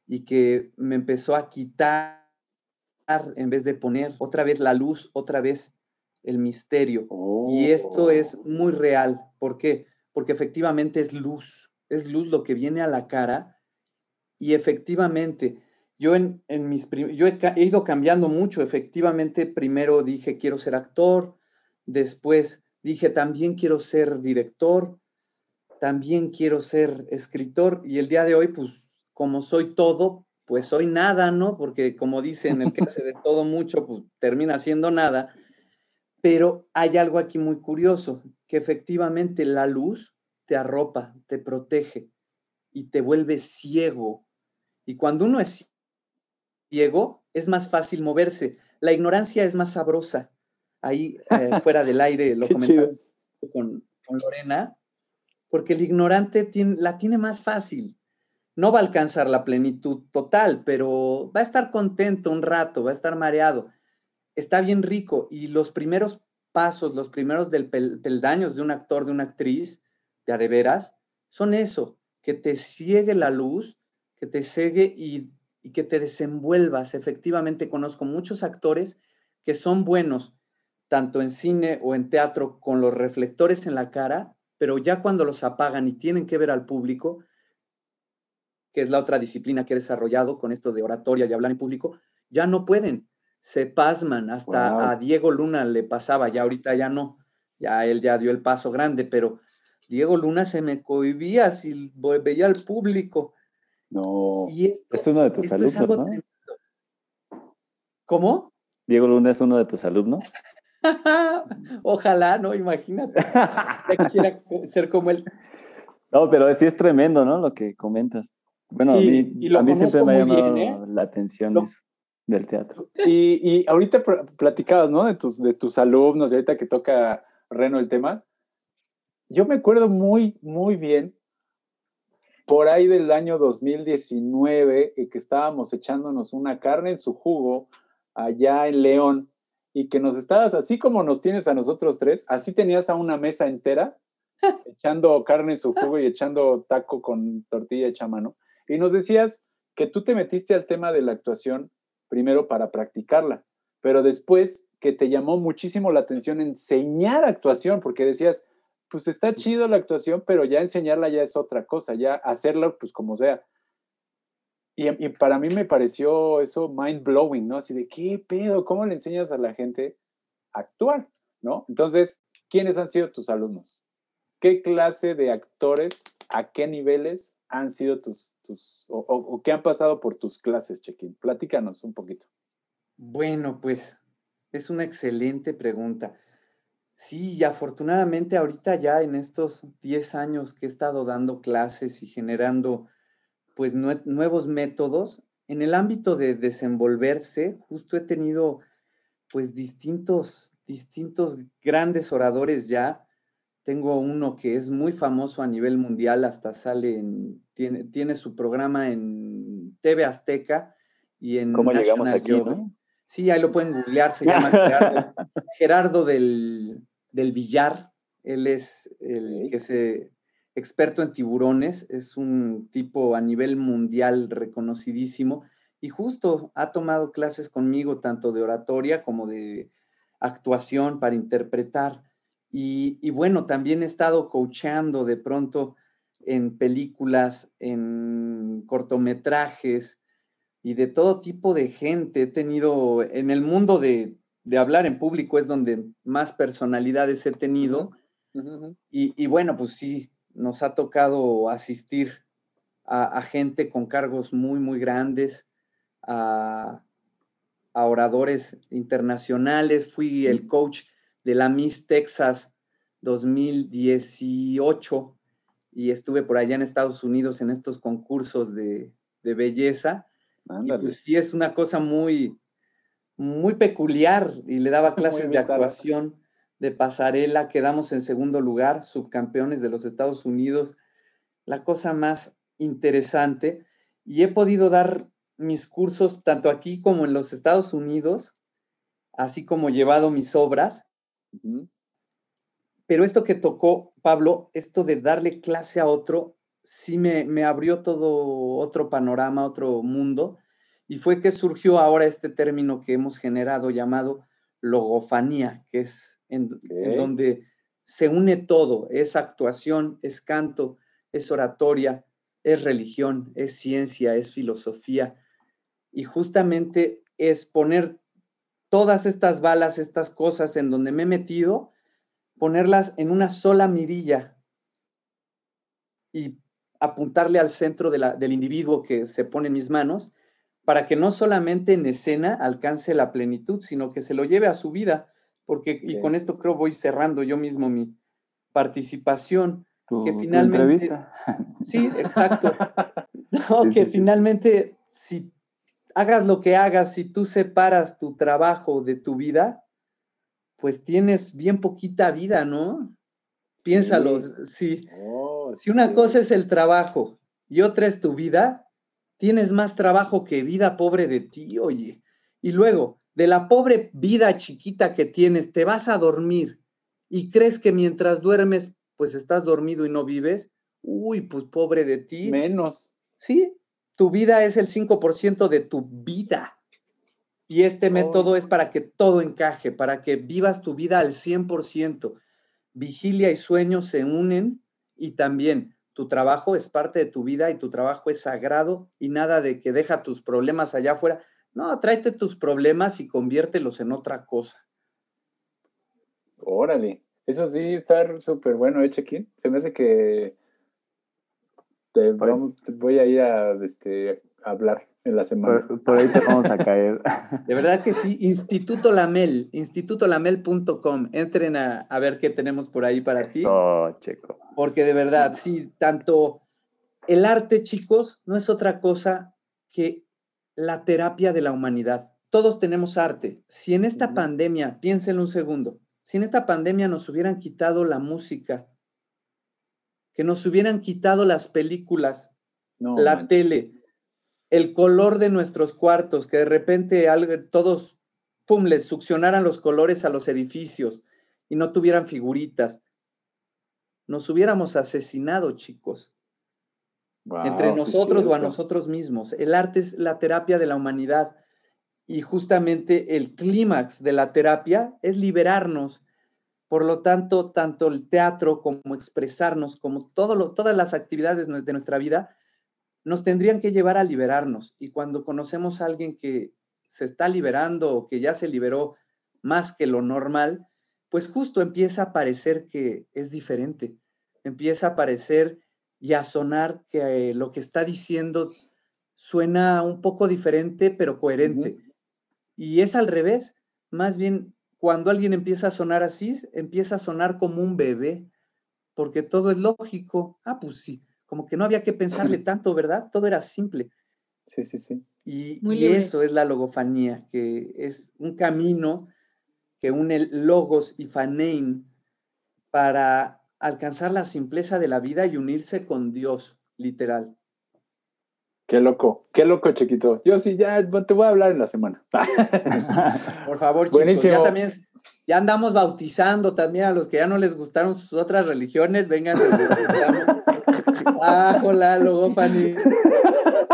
Speaker 4: y que me empezó a quitar en vez de poner otra vez la luz, otra vez el misterio. Y esto es oh. muy real. ¿Por qué? Porque efectivamente es luz, es luz lo que viene a la cara y efectivamente yo en, mis yo he, he, ido cambiando mucho. Efectivamente, primero dije quiero ser actor, después dije también quiero ser director, también quiero ser escritor y el día de hoy, pues como soy todo, pues soy nada, ¿no? Porque como dicen, el que hace de todo mucho, pues termina siendo nada. Pero hay algo aquí muy curioso, que efectivamente la luz te arropa, te protege y te vuelve ciego. Y cuando uno es ciego, es más fácil moverse. La ignorancia es más sabrosa. Ahí eh, [laughs] fuera del aire lo comentaba con, con, Lorena, porque el ignorante tiene, la tiene más fácil no va a alcanzar la plenitud total, pero va a estar contento un rato, va a estar mareado. Está bien rico y los primeros pasos, los primeros del peldaños de un actor, de una actriz, de a de veras, son eso, que te ciegue la luz, que te ciegue y, y que te desenvuelvas. Efectivamente, conozco muchos actores que son buenos, tanto en cine o en teatro, con los reflectores en la cara, pero ya cuando los apagan y tienen que ver al público, que es la otra disciplina que he desarrollado con esto de oratoria y hablar en público, ya no pueden, se pasman, hasta a Diego Luna le pasaba, ya ahorita ya no, ya él ya dio el paso grande, pero Diego Luna se me cohibía si veía al público.
Speaker 3: No, es uno de tus alumnos, ¿no?
Speaker 4: ¿Cómo?
Speaker 3: Diego Luna es uno de tus alumnos. [laughs]
Speaker 4: Ojalá, ¿no? Imagínate. quisiera [laughs] ser como él.
Speaker 3: No, pero sí es tremendo, ¿no? Lo que comentas. Bueno, a mí, a mí siempre me ha llamado ¿eh? la atención eso, del teatro.
Speaker 1: Y, y ahorita platicabas, ¿no? De tus, de tus alumnos, y ahorita que toca Reno el tema. Yo me acuerdo muy, muy bien, por ahí del año 2019, eh, que estábamos echándonos una carne en su jugo allá en León, y que nos estabas, así como nos tienes a nosotros tres, así tenías a una mesa entera, [laughs] echando carne en su jugo y echando taco con tortilla hecha mano. Y nos decías que tú te metiste al tema de la actuación primero para practicarla, pero después que te llamó muchísimo la atención enseñar actuación, porque decías, pues está chido la actuación, pero ya enseñarla ya es otra cosa, ya hacerla pues como sea. Y, y, para mí me pareció eso mind blowing, ¿no? Así de, ¿qué pedo? ¿Cómo le enseñas a la gente a actuar? ¿No? Entonces, ¿quiénes han sido tus alumnos? ¿Qué clase de actores, a qué niveles han sido tus, o, qué han pasado por tus clases, Chequín? Platícanos un poquito.
Speaker 4: Bueno, pues es una excelente pregunta. Sí, y afortunadamente ahorita ya en estos 10 años que he estado dando clases y generando pues nuevos métodos, en el ámbito de desenvolverse, justo he tenido pues distintos, distintos grandes oradores ya tengo uno que es muy famoso a nivel mundial, hasta sale en, tiene, tiene su programa en TV Azteca y en...
Speaker 3: ¿Cómo llegamos aquí, no?
Speaker 4: Sí, ahí lo pueden googlear, se [laughs] llama Gerardo, del, del, Villar. Él es el que se experto en tiburones, es un tipo a nivel mundial reconocidísimo y justo ha tomado clases conmigo tanto de oratoria como de actuación para interpretar. Y, bueno, también he estado coachando de pronto en películas, en cortometrajes y de todo tipo de gente. He tenido, en el mundo de, hablar en público es donde más personalidades he tenido. Y, bueno, pues sí, nos ha tocado asistir a, gente con cargos muy, muy grandes, a, a oradores internacionales. Fui el coach de la Miss Texas 2018 y estuve por allá en Estados Unidos en estos concursos de, de belleza. Y pues sí es una cosa muy, muy peculiar y le daba [laughs] clases de actuación de pasarela, quedamos en segundo lugar, subcampeones de los Estados Unidos, la cosa más interesante. Y he podido dar mis cursos tanto aquí como en los Estados Unidos, así como llevado mis obras. Pero esto que tocó Pablo, esto de darle clase a otro, sí me, me abrió todo otro panorama, otro mundo. Y fue que surgió ahora este término que hemos generado llamado logofanía, que es en, donde se une todo, es actuación, es canto, es oratoria, es religión, es ciencia, es filosofía. Y justamente es poner todas estas balas, estas cosas en donde me he metido, ponerlas en una sola mirilla y apuntarle al centro del individuo que se pone en mis manos, para que no solamente en escena alcance la plenitud, sino que se lo lleve a su vida, porque, y con esto creo voy cerrando yo mismo mi participación, que finalmente... sí, exacto. [laughs] que finalmente, si hagas lo que hagas, si tú separas tu trabajo de tu vida, pues tienes bien poquita vida, ¿no? Piénsalo, si, oh, si una cosa es el trabajo y otra es tu vida, tienes más trabajo que vida pobre de ti, oye. Y luego, de la pobre vida chiquita que tienes, te vas a dormir y crees que mientras duermes, pues estás dormido y no vives. Uy, pues pobre de ti.
Speaker 1: Menos.
Speaker 4: Sí, tu vida es el 5% de tu vida. Y este método es para que todo encaje, para que vivas tu vida al 100%. Vigilia y sueño se unen y también tu trabajo es parte de tu vida y tu trabajo es sagrado y nada de que deja tus problemas allá afuera. No, tráete tus problemas y conviértelos en otra cosa.
Speaker 1: Órale, eso sí está súper bueno, ¿eh, Chequín? Se me hace que te, voy a ir a este, hablar en la semana.
Speaker 3: Por, ahí te vamos a caer. [laughs]
Speaker 4: De verdad que sí, Instituto Lamel, institutolamel.com. Entren a, a, ver qué tenemos por ahí para ti.
Speaker 3: Checo.
Speaker 4: Porque de verdad, sí. tanto el arte, chicos, no es otra cosa que la terapia de la humanidad. Todos tenemos arte. Si en esta pandemia, piénsenlo un segundo, si en esta pandemia nos hubieran quitado la música, que nos hubieran quitado las películas, la tele, el color de nuestros cuartos, que de repente todos, pum, les succionaran los colores a los edificios y no tuvieran figuritas. Nos hubiéramos asesinado, chicos. entre nosotros o a nosotros mismos. El arte es la terapia de la humanidad y justamente el clímax de la terapia es liberarnos por lo tanto, tanto el teatro como expresarnos, como todo todas las actividades de nuestra vida, nos tendrían que llevar a liberarnos. Y cuando conocemos a alguien que se está liberando o que ya se liberó más que lo normal, pues justo empieza a parecer que es diferente. Empieza a parecer y a sonar que lo que está diciendo suena un poco diferente, pero coherente. Y es al revés. Más bien cuando alguien empieza a sonar así, empieza a sonar como un bebé, porque todo es lógico. Ah, pues sí, como que no había que pensarle [clears throat] tanto, ¿verdad? Todo era simple.
Speaker 1: Sí, sí, sí.
Speaker 4: Y, eso es la logofanía, que es un camino que une logos y fanein para alcanzar la simpleza de la vida y unirse con Dios, literal.
Speaker 1: Qué loco, qué loco, chiquito. Yo sí, ya te voy a hablar en la semana. [laughs]
Speaker 4: Por favor, chicos, Buenísimo. ya también, ya andamos bautizando también a los que ya no les gustaron sus otras religiones, vengan. [laughs] ah, hola, logopani.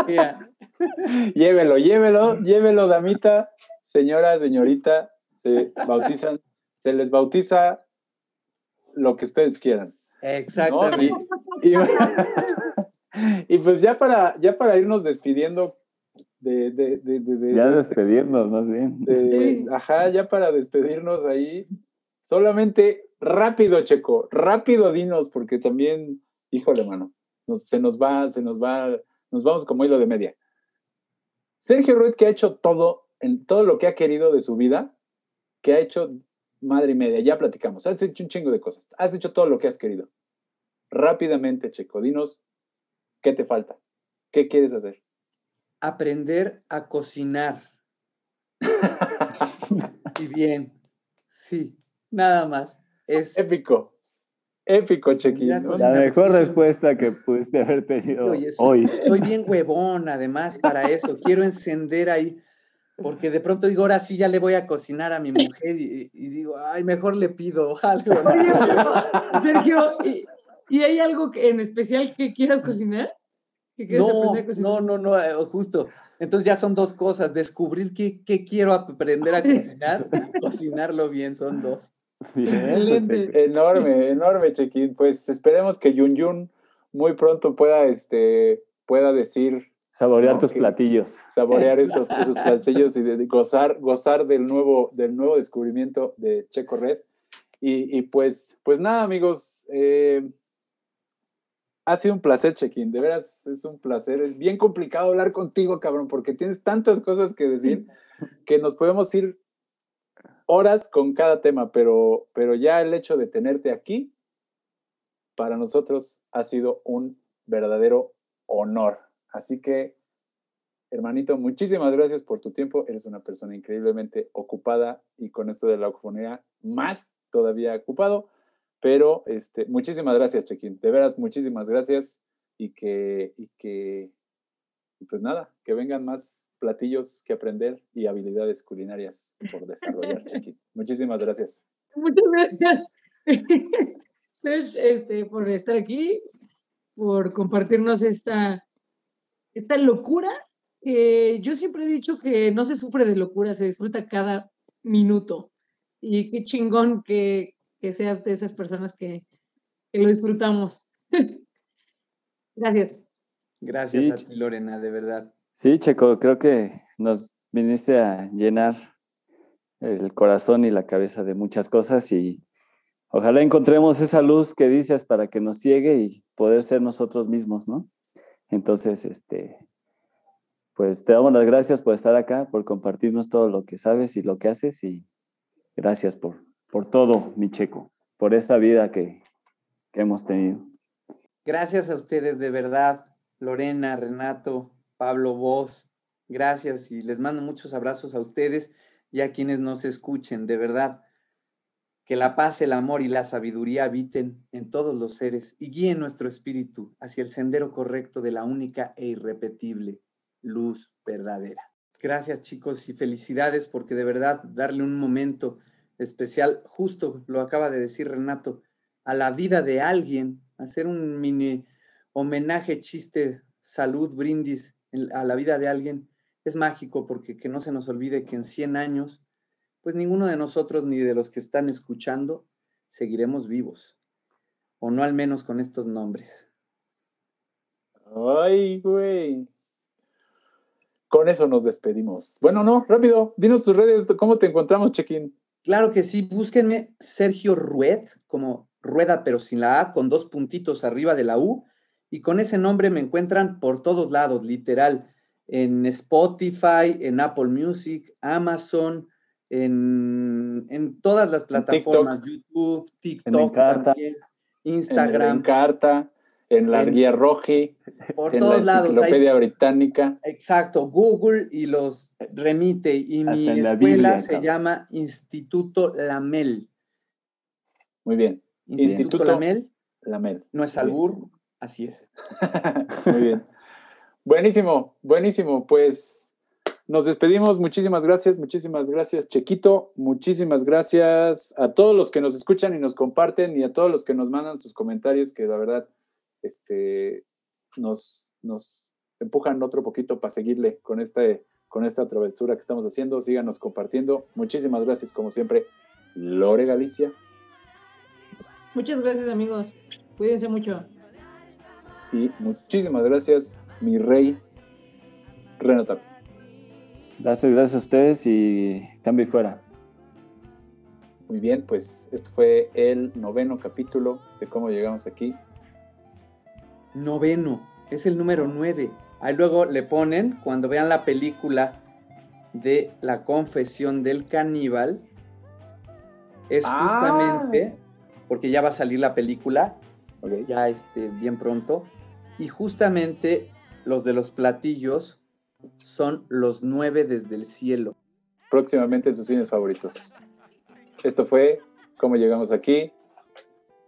Speaker 4: [laughs]
Speaker 1: llévelo, llévelo, llévelo, damita, señora, señorita, se bautizan, se les bautiza lo que ustedes quieran.
Speaker 4: Exactamente.
Speaker 1: y [laughs] pues ya para, ya para irnos despidiendo de, de, de,
Speaker 3: ya despedirnos más bien.
Speaker 1: Ajá, ya para despedirnos ahí. Solamente rápido, Checo, rápido dinos, porque también, híjole, mano, se nos va, se nos va, nos vamos como hilo de media. Sergio Ruiz, que ha hecho todo, en todo lo que ha querido de su vida, que ha hecho madre y media, ya platicamos, has hecho un chingo de cosas, has hecho todo lo que has querido. Rápidamente, Checo, dinos ¿Qué te falta? ¿Qué quieres hacer?
Speaker 4: aprender a cocinar. [laughs] y bien, sí, nada más. Es
Speaker 1: épico. Épico, Chequín.
Speaker 3: La mejor respuesta que pudiste haber tenido hoy.
Speaker 4: Estoy bien huevón, además, para eso. Quiero encender ahí, porque de pronto digo, ahora sí ya le voy a cocinar a mi mujer y, digo, ay, mejor le pido algo.
Speaker 2: Sergio, ¿y, hay algo en especial que quieras cocinar?
Speaker 4: No, no, no, no, eh, justo. Entonces ya son dos cosas, descubrir qué, qué quiero aprender a cocinar, cocinarlo bien, son dos.
Speaker 1: Enorme, enorme, Chequín. Pues esperemos que Yun Yun muy pronto pueda, este, pueda decir.
Speaker 3: Saborear tus platillos.
Speaker 1: Saborear esos, esos platillos y de, gozar, gozar del nuevo, del nuevo descubrimiento de Checo Red. Y, pues, pues nada, amigos. Eh, ha sido un placer, Chequín. De veras, es un placer. Es bien complicado hablar contigo, cabrón, porque tienes tantas cosas que decir [laughs] que nos podemos ir horas con cada tema, pero, pero ya el hecho de tenerte aquí, para nosotros ha sido un verdadero honor. Así que, hermanito, muchísimas gracias por tu tiempo. Eres una persona increíblemente ocupada y con esto de la ocuponía más todavía ocupado. Pero este, muchísimas gracias, Chequín. De veras, muchísimas gracias y que, y que, pues nada, que vengan más platillos que aprender y habilidades culinarias por desarrollar, [laughs] Muchísimas gracias.
Speaker 2: Muchas gracias [laughs] este, por estar aquí, por compartirnos esta, esta locura. yo siempre he dicho que no se sufre de locura, se disfruta cada minuto. Y qué chingón que, que seas de esas personas que, que lo disfrutamos. [laughs] Gracias.
Speaker 4: Gracias a ti, Lorena, de verdad.
Speaker 3: Sí, Checo, creo que nos viniste a llenar el corazón y la cabeza de muchas cosas y ojalá encontremos esa luz que dices para que nos ciegue y poder ser nosotros mismos, ¿no? Entonces, este, pues te damos las gracias por estar acá, por compartirnos todo lo que sabes y lo que haces y gracias por, por todo, mi Checo, por esa vida que, que hemos tenido.
Speaker 4: Gracias a ustedes, de verdad, Lorena, Renato, Pablo, vos, gracias y les mando muchos abrazos a ustedes y a quienes nos escuchen, de verdad. Que la paz, el amor y la sabiduría habiten en todos los seres y guíen nuestro espíritu hacia el sendero correcto de la única e irrepetible luz verdadera. Gracias chicos y felicidades porque de verdad darle un momento especial, justo lo acaba de decir Renato, a la vida de alguien, hacer un mini homenaje, chiste, salud, brindis a la vida de alguien es mágico porque que no se nos olvide que en 100 años, pues ninguno de nosotros ni de los que están escuchando seguiremos vivos, o no al menos con estos nombres.
Speaker 1: Ay, güey. Con eso nos despedimos. Bueno, no, rápido, dinos tus redes, ¿cómo te encontramos, Chequín?
Speaker 4: Claro que sí, búsquenme Sergio Rued, como rueda pero sin la A, con dos puntitos arriba de la U, y con ese nombre me encuentran por todos lados, literal, en Spotify, en Apple Music, Amazon, en, todas las plataformas, YouTube, TikTok también, Instagram.
Speaker 1: En Carta, en la guía Roji,
Speaker 4: por en todos la
Speaker 1: Enciclopedia Británica.
Speaker 4: Exacto, Google y los remite. Y mi escuela se llama Instituto Lamel.
Speaker 1: Muy bien.
Speaker 4: Instituto, Lamel.
Speaker 1: Lamel.
Speaker 4: No es albur, Así es. [laughs]
Speaker 1: Muy bien. Buenísimo, buenísimo. Pues nos despedimos. Muchísimas gracias, muchísimas gracias, Chequito. Muchísimas gracias a todos los que nos escuchan y nos comparten y a todos los que nos mandan sus comentarios, que la verdad este, nos, nos empujan otro poquito para seguirle con, este, con esta travesura que estamos haciendo. Síganos compartiendo. Muchísimas gracias, como siempre, Lore Galicia.
Speaker 2: Muchas gracias, amigos. Cuídense mucho.
Speaker 1: Y muchísimas gracias, mi rey Renato.
Speaker 3: Gracias, gracias a ustedes y cambio y fuera.
Speaker 1: Muy bien, pues esto fue el noveno capítulo de cómo llegamos aquí.
Speaker 4: Noveno, es el número nueve. Ahí luego le ponen, cuando vean la película de la confesión del caníbal, es ah. justamente, porque ya va a salir la película, ya este, bien pronto, y justamente los de los platillos son Los Nueve desde el Cielo.
Speaker 1: Próximamente en sus cines favoritos. Esto fue Cómo llegamos aquí.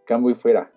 Speaker 1: Cambo y fuera.